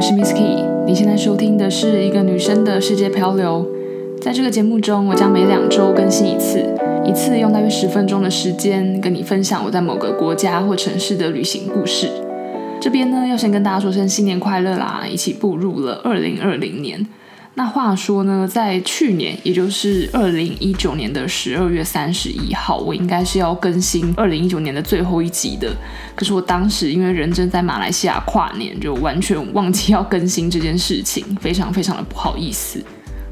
我是 Miss Key，你现在收听的是一个女生的世界漂流。在这个节目中，我将每两周更新一次，一次用大约十分钟的时间跟你分享我在某个国家或城市的旅行故事。这边呢，要先跟大家说声新年快乐啦，一起步入了二零二零年。那话说呢，在去年，也就是二零一九年的十二月三十一号，我应该是要更新二零一九年的最后一集的。可是我当时因为人正在马来西亚跨年，就完全忘记要更新这件事情，非常非常的不好意思。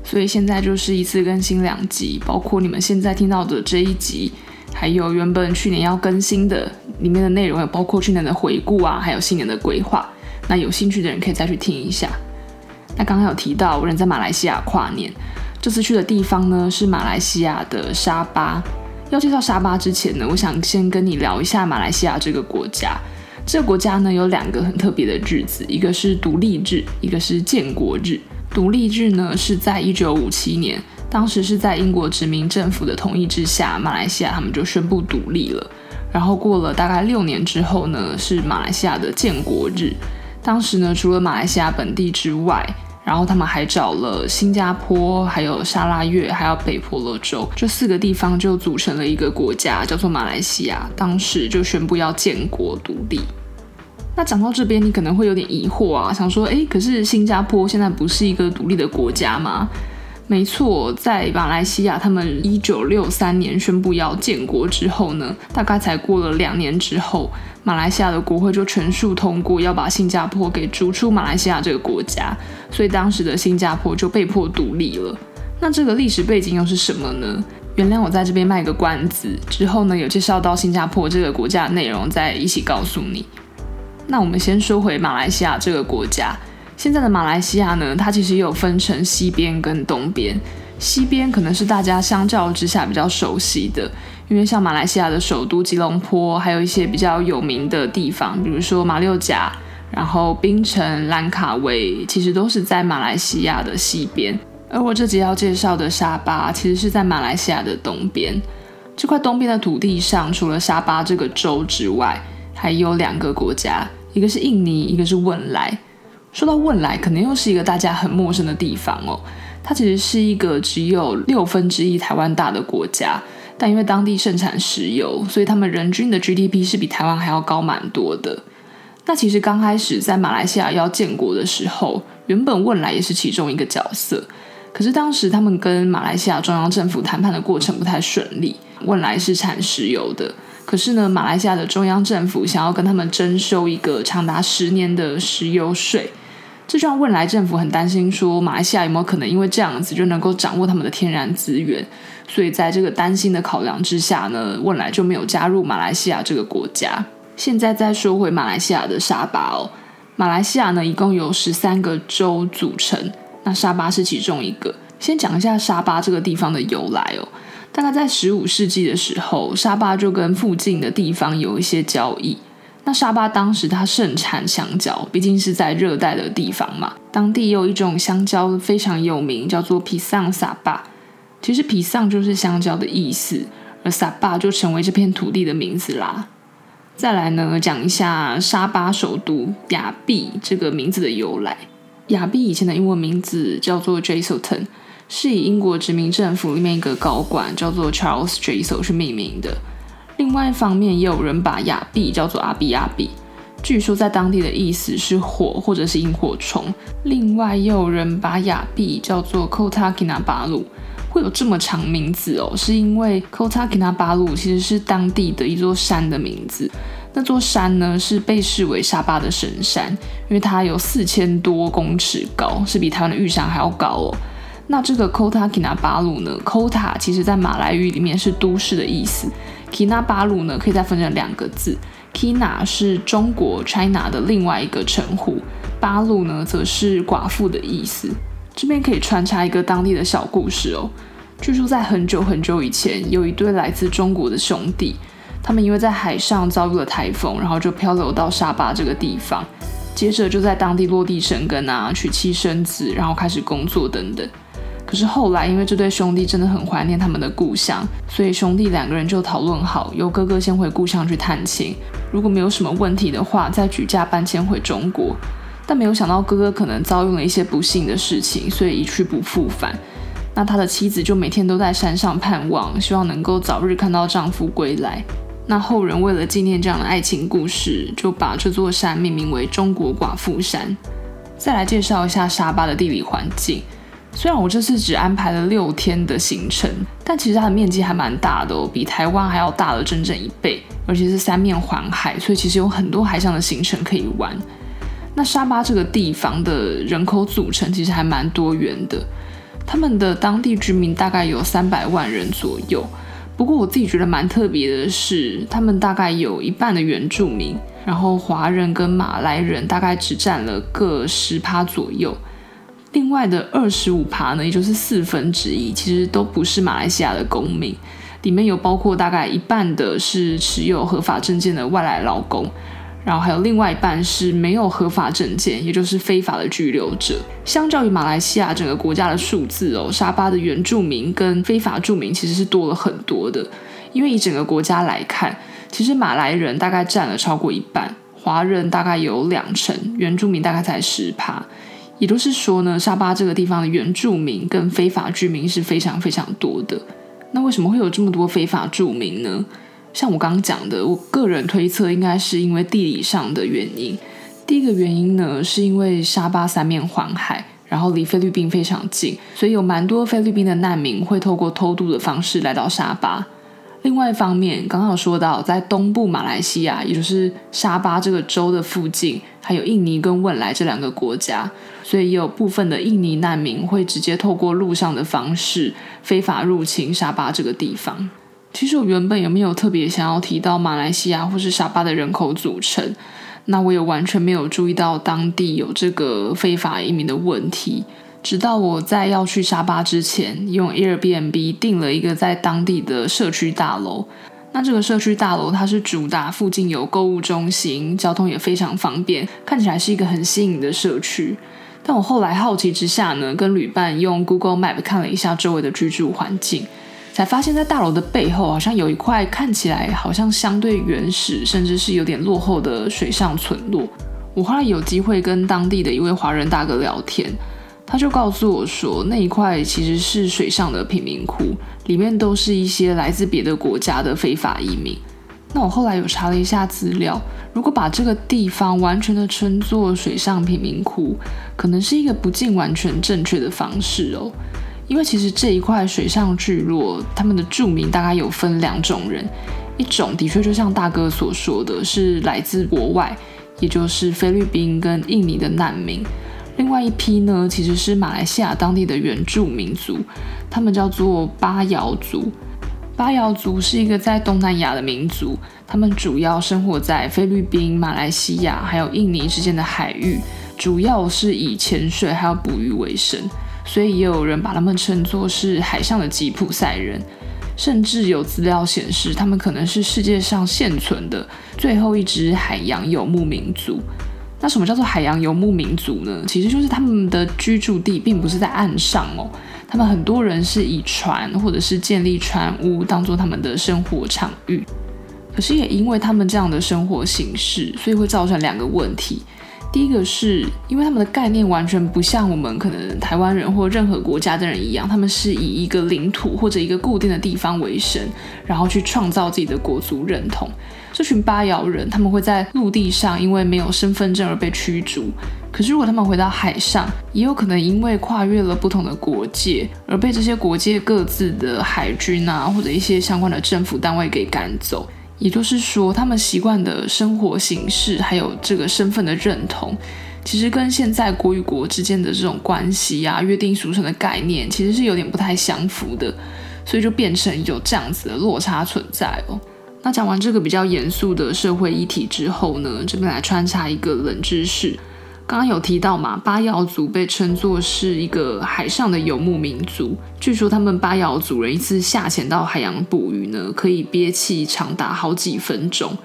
所以现在就是一次更新两集，包括你们现在听到的这一集，还有原本去年要更新的里面的内容，有包括去年的回顾啊，还有新年的规划。那有兴趣的人可以再去听一下。那刚刚有提到，我人在马来西亚跨年，这次去的地方呢是马来西亚的沙巴。要介绍沙巴之前呢，我想先跟你聊一下马来西亚这个国家。这个国家呢有两个很特别的日子，一个是独立日，一个是建国日。独立日呢是在一九五七年，当时是在英国殖民政府的同意之下，马来西亚他们就宣布独立了。然后过了大概六年之后呢，是马来西亚的建国日。当时呢，除了马来西亚本地之外，然后他们还找了新加坡，还有沙拉越，还有北婆罗洲这四个地方，就组成了一个国家，叫做马来西亚。当时就宣布要建国独立。那讲到这边，你可能会有点疑惑啊，想说，诶，可是新加坡现在不是一个独立的国家吗？没错，在马来西亚，他们一九六三年宣布要建国之后呢，大概才过了两年之后，马来西亚的国会就全数通过要把新加坡给逐出马来西亚这个国家，所以当时的新加坡就被迫独立了。那这个历史背景又是什么呢？原谅我在这边卖个关子，之后呢有介绍到新加坡这个国家的内容再一起告诉你。那我们先说回马来西亚这个国家。现在的马来西亚呢，它其实也有分成西边跟东边。西边可能是大家相较之下比较熟悉的，因为像马来西亚的首都吉隆坡，还有一些比较有名的地方，比如说马六甲，然后槟城、兰卡威，其实都是在马来西亚的西边。而我这集要介绍的沙巴，其实是在马来西亚的东边。这块东边的土地上，除了沙巴这个州之外，还有两个国家，一个是印尼，一个是汶莱。说到汶莱，可能又是一个大家很陌生的地方哦。它其实是一个只有六分之一台湾大的国家，但因为当地盛产石油，所以他们人均的 GDP 是比台湾还要高蛮多的。那其实刚开始在马来西亚要建国的时候，原本汶莱也是其中一个角色，可是当时他们跟马来西亚中央政府谈判的过程不太顺利。汶莱是产石油的。可是呢，马来西亚的中央政府想要跟他们征收一个长达十年的石油税，这就让汶莱政府很担心，说马来西亚有没有可能因为这样子就能够掌握他们的天然资源？所以在这个担心的考量之下呢，汶莱就没有加入马来西亚这个国家。现在再说回马来西亚的沙巴哦，马来西亚呢一共有十三个州组成，那沙巴是其中一个。先讲一下沙巴这个地方的由来哦。大概在十五世纪的时候，沙巴就跟附近的地方有一些交易。那沙巴当时它盛产香蕉，毕竟是在热带的地方嘛。当地有一种香蕉非常有名，叫做皮桑萨巴。其实皮桑就是香蕉的意思，而萨巴就成为这片土地的名字啦。再来呢，讲一下沙巴首都亚庇这个名字的由来。亚庇以前的英文名字叫做 Jesselton。是以英国殖民政府里面一个高官叫做 Charles Jessel 去命名的。另外一方面，也有人把亚庇叫做阿比亚比，据说在当地的意思是火或者是萤火虫。另外，也有人把亚庇叫做 Kota Kinabalu，会有这么长名字哦，是因为 Kota Kinabalu 其实是当地的一座山的名字。那座山呢，是被视为沙巴的神山，因为它有四千多公尺高，是比台湾的玉山还要高哦。那这个 Kota Kinabalu 呢？Kota 其实在马来语里面是都市的意思。Kinabai 呢，可以再分成两个字，Kina 是中国 China 的另外一个称呼，巴鲁呢则是寡妇的意思。这边可以穿插一个当地的小故事哦。据说在很久很久以前，有一对来自中国的兄弟，他们因为在海上遭遇了台风，然后就漂流到沙巴这个地方，接着就在当地落地生根啊，娶妻生子，然后开始工作等等。可是后来，因为这对兄弟真的很怀念他们的故乡，所以兄弟两个人就讨论好，由哥哥先回故乡去探亲，如果没有什么问题的话，再举家搬迁回中国。但没有想到哥哥可能遭遇了一些不幸的事情，所以一去不复返。那他的妻子就每天都在山上盼望，希望能够早日看到丈夫归来。那后人为了纪念这样的爱情故事，就把这座山命名为中国寡妇山。再来介绍一下沙巴的地理环境。虽然我这次只安排了六天的行程，但其实它的面积还蛮大的哦，比台湾还要大了整整一倍，而且是三面环海，所以其实有很多海上的行程可以玩。那沙巴这个地方的人口组成其实还蛮多元的，他们的当地居民大概有三百万人左右。不过我自己觉得蛮特别的是，他们大概有一半的原住民，然后华人跟马来人大概只占了各十趴左右。另外的二十五趴呢，也就是四分之一，其实都不是马来西亚的公民，里面有包括大概一半的是持有合法证件的外来劳工，然后还有另外一半是没有合法证件，也就是非法的居留者。相较于马来西亚整个国家的数字哦，沙巴的原住民跟非法住民其实是多了很多的，因为以整个国家来看，其实马来人大概占了超过一半，华人大概有两成，原住民大概才十趴。也就是说呢，沙巴这个地方的原住民跟非法居民是非常非常多的。那为什么会有这么多非法住民呢？像我刚刚讲的，我个人推测应该是因为地理上的原因。第一个原因呢，是因为沙巴三面环海，然后离菲律宾非常近，所以有蛮多菲律宾的难民会透过偷渡的方式来到沙巴。另外一方面，刚刚有说到，在东部马来西亚，也就是沙巴这个州的附近，还有印尼跟汶莱这两个国家，所以也有部分的印尼难民会直接透过陆上的方式非法入侵沙巴这个地方。其实我原本也没有特别想要提到马来西亚或是沙巴的人口组成，那我也完全没有注意到当地有这个非法移民的问题。直到我在要去沙巴之前，用 Airbnb 订了一个在当地的社区大楼。那这个社区大楼它是主打附近有购物中心，交通也非常方便，看起来是一个很新颖的社区。但我后来好奇之下呢，跟旅伴用 Google Map 看了一下周围的居住环境，才发现，在大楼的背后好像有一块看起来好像相对原始，甚至是有点落后的水上村落。我后来有机会跟当地的一位华人大哥聊天。他就告诉我说，那一块其实是水上的贫民窟，里面都是一些来自别的国家的非法移民。那我后来有查了一下资料，如果把这个地方完全的称作水上贫民窟，可能是一个不尽完全正确的方式哦。因为其实这一块水上聚落，他们的住民大概有分两种人，一种的确就像大哥所说的是来自国外，也就是菲律宾跟印尼的难民。另外一批呢，其实是马来西亚当地的原住民族，他们叫做巴瑶族。巴瑶族是一个在东南亚的民族，他们主要生活在菲律宾、马来西亚还有印尼之间的海域，主要是以潜水还有捕鱼为生，所以也有人把他们称作是海上的吉普赛人，甚至有资料显示，他们可能是世界上现存的最后一支海洋游牧民族。那什么叫做海洋游牧民族呢？其实就是他们的居住地并不是在岸上哦，他们很多人是以船或者是建立船屋当做他们的生活场域。可是也因为他们这样的生活形式，所以会造成两个问题。第一个是因为他们的概念完全不像我们可能台湾人或任何国家的人一样，他们是以一个领土或者一个固定的地方为生，然后去创造自己的国族认同。这群巴瑶人他们会在陆地上因为没有身份证而被驱逐，可是如果他们回到海上，也有可能因为跨越了不同的国界而被这些国界各自的海军啊或者一些相关的政府单位给赶走。也就是说，他们习惯的生活形式，还有这个身份的认同，其实跟现在国与国之间的这种关系啊、约定俗成的概念，其实是有点不太相符的，所以就变成有这样子的落差存在哦。那讲完这个比较严肃的社会议题之后呢，这边来穿插一个冷知识。刚刚有提到嘛，巴瑶族被称作是一个海上的游牧民族。据说他们巴瑶族人一次下潜到海洋捕鱼呢，可以憋气长达好几分钟。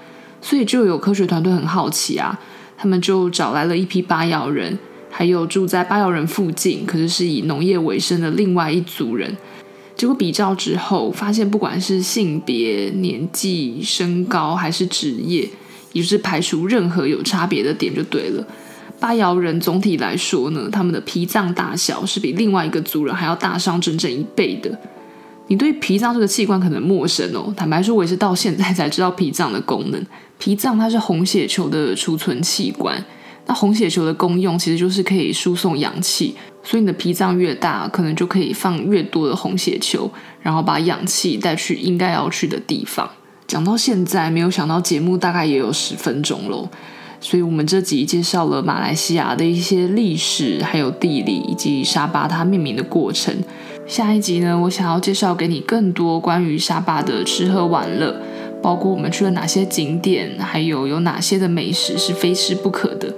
所以就有科学团队很好奇啊，他们就找来了一批巴瑶人，还有住在巴瑶人附近，可是是以农业为生的另外一族人。结果比较之后，发现不管是性别、年纪、身高还是职业，也就是排除任何有差别的点就对了。巴瑶人总体来说呢，他们的脾脏大小是比另外一个族人还要大上整整一倍的。你对脾脏这个器官可能陌生哦，坦白说，我也是到现在才知道脾脏的功能。脾脏它是红血球的储存器官，那红血球的功用其实就是可以输送氧气，所以你的脾脏越大，可能就可以放越多的红血球，然后把氧气带去应该要去的地方。讲到现在，没有想到节目大概也有十分钟喽，所以我们这集介绍了马来西亚的一些历史，还有地理，以及沙巴它命名的过程。下一集呢，我想要介绍给你更多关于沙巴的吃喝玩乐，包括我们去了哪些景点，还有有哪些的美食是非吃不可的。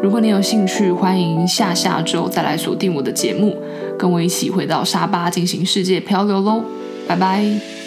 如果你有兴趣，欢迎下下周再来锁定我的节目，跟我一起回到沙巴进行世界漂流喽！拜拜。